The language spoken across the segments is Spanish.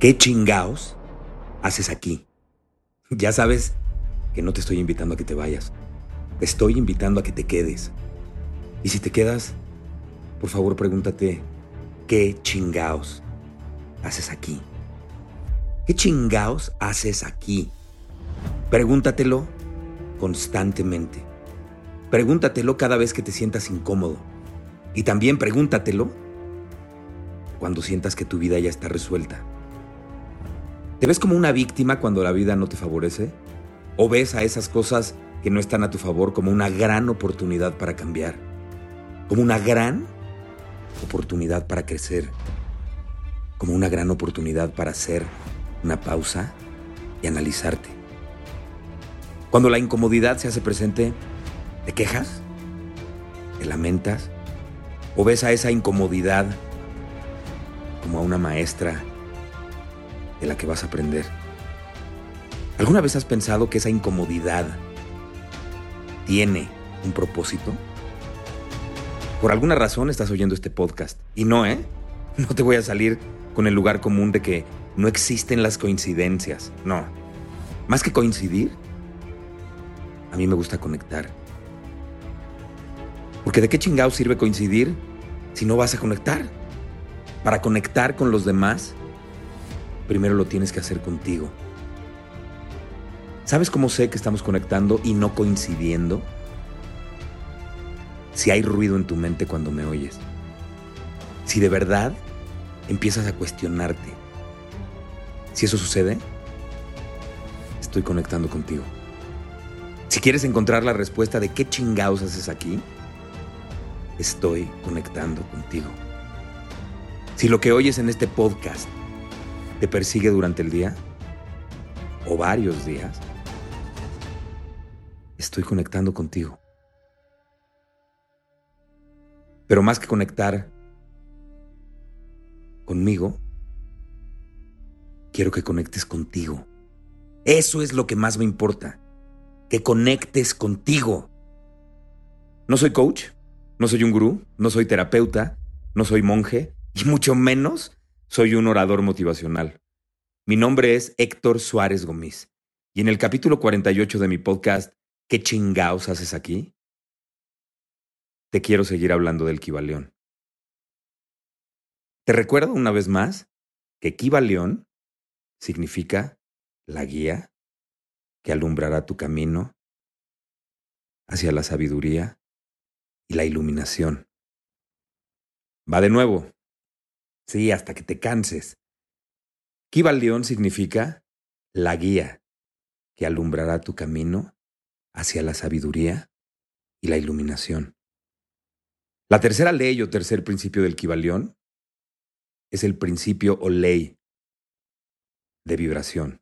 ¿Qué chingaos haces aquí? Ya sabes que no te estoy invitando a que te vayas. Te estoy invitando a que te quedes. Y si te quedas, por favor pregúntate, ¿qué chingaos haces aquí? ¿Qué chingaos haces aquí? Pregúntatelo constantemente. Pregúntatelo cada vez que te sientas incómodo. Y también pregúntatelo cuando sientas que tu vida ya está resuelta. ¿Te ves como una víctima cuando la vida no te favorece? ¿O ves a esas cosas que no están a tu favor como una gran oportunidad para cambiar? Como una gran oportunidad para crecer. Como una gran oportunidad para hacer una pausa y analizarte. Cuando la incomodidad se hace presente, ¿te quejas? ¿Te lamentas? ¿O ves a esa incomodidad como a una maestra de la que vas a aprender. ¿Alguna vez has pensado que esa incomodidad tiene un propósito? Por alguna razón estás oyendo este podcast. Y no, ¿eh? No te voy a salir con el lugar común de que no existen las coincidencias. No. Más que coincidir, a mí me gusta conectar. Porque de qué chingado sirve coincidir si no vas a conectar? Para conectar con los demás primero lo tienes que hacer contigo. ¿Sabes cómo sé que estamos conectando y no coincidiendo? Si hay ruido en tu mente cuando me oyes. Si de verdad empiezas a cuestionarte. Si eso sucede, estoy conectando contigo. Si quieres encontrar la respuesta de qué chingados haces aquí, estoy conectando contigo. Si lo que oyes en este podcast te persigue durante el día o varios días, estoy conectando contigo. Pero más que conectar conmigo, quiero que conectes contigo. Eso es lo que más me importa, que conectes contigo. No soy coach, no soy un gurú, no soy terapeuta, no soy monje y mucho menos soy un orador motivacional. Mi nombre es Héctor Suárez Gómez y en el capítulo 48 de mi podcast, ¿Qué chingaos haces aquí? Te quiero seguir hablando del Kibaleón. Te recuerdo una vez más que Kibaleón significa la guía que alumbrará tu camino hacia la sabiduría y la iluminación. Va de nuevo. Sí, hasta que te canses. Kibaleón significa la guía que alumbrará tu camino hacia la sabiduría y la iluminación. La tercera ley o tercer principio del Kibaleón es el principio o ley de vibración.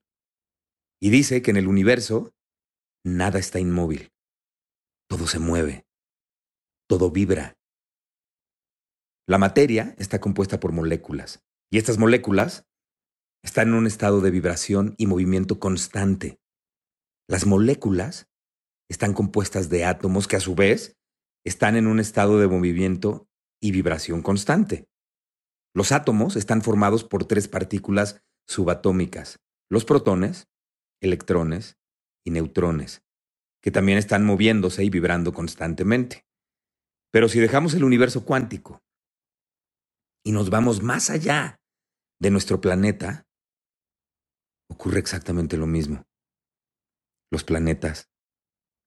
Y dice que en el universo nada está inmóvil, todo se mueve, todo vibra. La materia está compuesta por moléculas y estas moléculas están en un estado de vibración y movimiento constante. Las moléculas están compuestas de átomos que a su vez están en un estado de movimiento y vibración constante. Los átomos están formados por tres partículas subatómicas, los protones, electrones y neutrones, que también están moviéndose y vibrando constantemente. Pero si dejamos el universo cuántico y nos vamos más allá de nuestro planeta, ocurre exactamente lo mismo. Los planetas,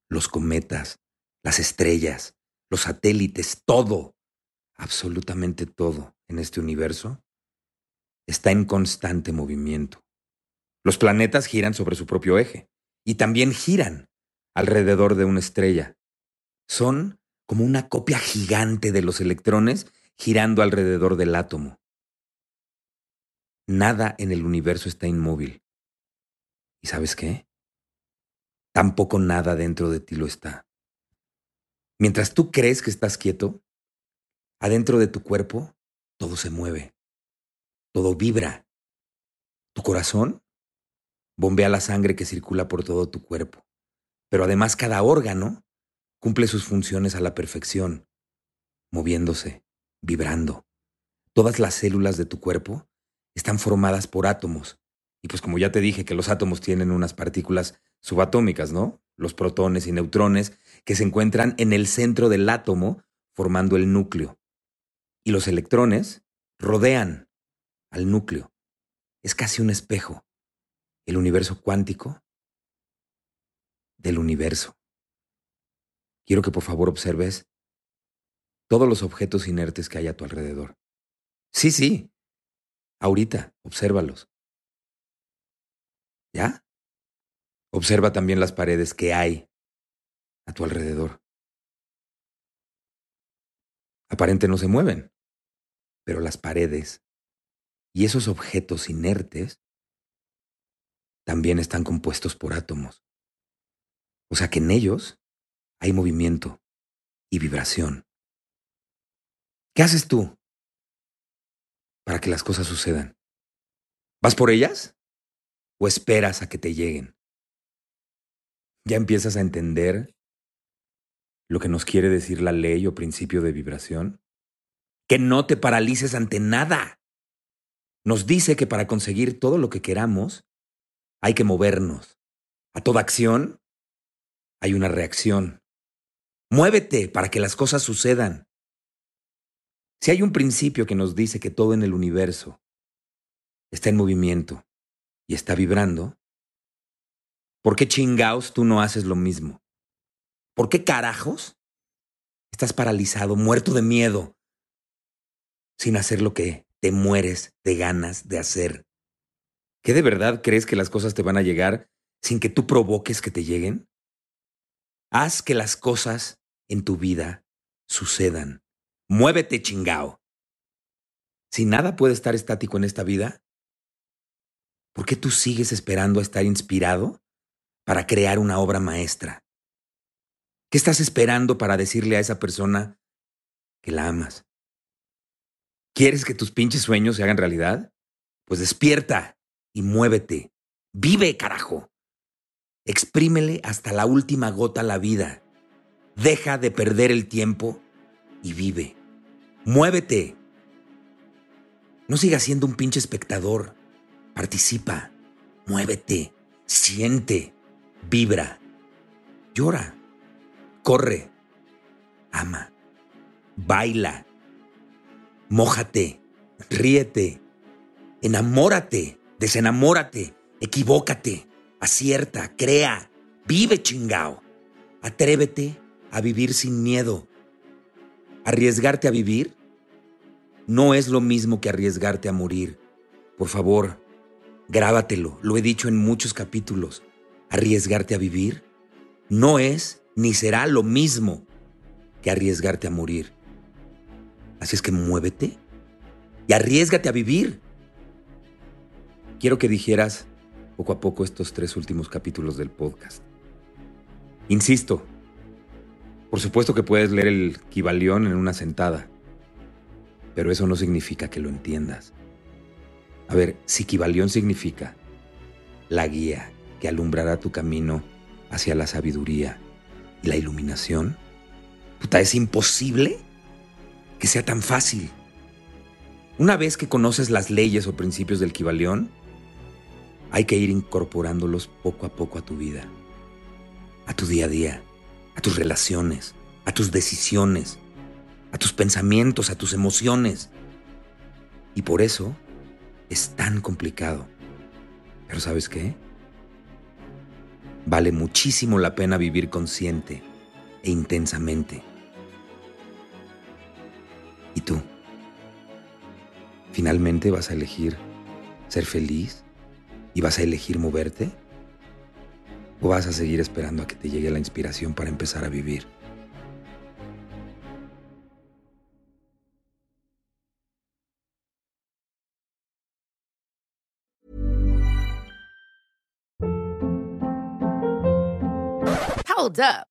los cometas, las estrellas, los satélites, todo, absolutamente todo en este universo está en constante movimiento. Los planetas giran sobre su propio eje y también giran alrededor de una estrella. Son como una copia gigante de los electrones girando alrededor del átomo. Nada en el universo está inmóvil. ¿Y sabes qué? Tampoco nada dentro de ti lo está. Mientras tú crees que estás quieto, adentro de tu cuerpo todo se mueve, todo vibra. Tu corazón bombea la sangre que circula por todo tu cuerpo, pero además cada órgano cumple sus funciones a la perfección, moviéndose, vibrando. Todas las células de tu cuerpo están formadas por átomos. Y pues como ya te dije que los átomos tienen unas partículas subatómicas, ¿no? Los protones y neutrones que se encuentran en el centro del átomo formando el núcleo. Y los electrones rodean al núcleo. Es casi un espejo. El universo cuántico del universo. Quiero que por favor observes todos los objetos inertes que hay a tu alrededor. Sí, sí. Ahorita, obsérvalos. ¿Ya? Observa también las paredes que hay a tu alrededor. Aparente no se mueven, pero las paredes y esos objetos inertes también están compuestos por átomos. O sea que en ellos hay movimiento y vibración. ¿Qué haces tú para que las cosas sucedan? ¿Vas por ellas o esperas a que te lleguen? ¿Ya empiezas a entender lo que nos quiere decir la ley o principio de vibración? Que no te paralices ante nada. Nos dice que para conseguir todo lo que queramos hay que movernos. A toda acción hay una reacción. Muévete para que las cosas sucedan. Si hay un principio que nos dice que todo en el universo está en movimiento y está vibrando, ¿por qué chingaos tú no haces lo mismo? ¿Por qué carajos estás paralizado, muerto de miedo, sin hacer lo que te mueres de ganas de hacer? ¿Qué de verdad crees que las cosas te van a llegar sin que tú provoques que te lleguen? Haz que las cosas en tu vida sucedan. Muévete, chingao. Si nada puede estar estático en esta vida, ¿por qué tú sigues esperando a estar inspirado para crear una obra maestra? ¿Qué estás esperando para decirle a esa persona que la amas? ¿Quieres que tus pinches sueños se hagan realidad? Pues despierta y muévete. Vive, carajo. Exprímele hasta la última gota la vida. Deja de perder el tiempo y vive. Muévete. No sigas siendo un pinche espectador. Participa. Muévete. Siente. Vibra. Llora. Corre. Ama. Baila. Mójate. Ríete. Enamórate. Desenamórate. Equivócate. Acierta. Crea. Vive chingao. Atrévete a vivir sin miedo. Arriesgarte a vivir no es lo mismo que arriesgarte a morir. Por favor, grábatelo, lo he dicho en muchos capítulos. Arriesgarte a vivir no es ni será lo mismo que arriesgarte a morir. Así es que muévete y arriesgate a vivir. Quiero que dijeras poco a poco estos tres últimos capítulos del podcast. Insisto, por supuesto que puedes leer el Kibalión en una sentada, pero eso no significa que lo entiendas. A ver, si Kibalión significa la guía que alumbrará tu camino hacia la sabiduría y la iluminación, puta, es imposible que sea tan fácil. Una vez que conoces las leyes o principios del Kibalión, hay que ir incorporándolos poco a poco a tu vida, a tu día a día a tus relaciones, a tus decisiones, a tus pensamientos, a tus emociones. Y por eso es tan complicado. Pero ¿sabes qué? Vale muchísimo la pena vivir consciente e intensamente. ¿Y tú? ¿Finalmente vas a elegir ser feliz ¿Y vas a elegir moverte? ¿O vas a seguir esperando a que te llegue la inspiración para empezar a vivir? Hold up.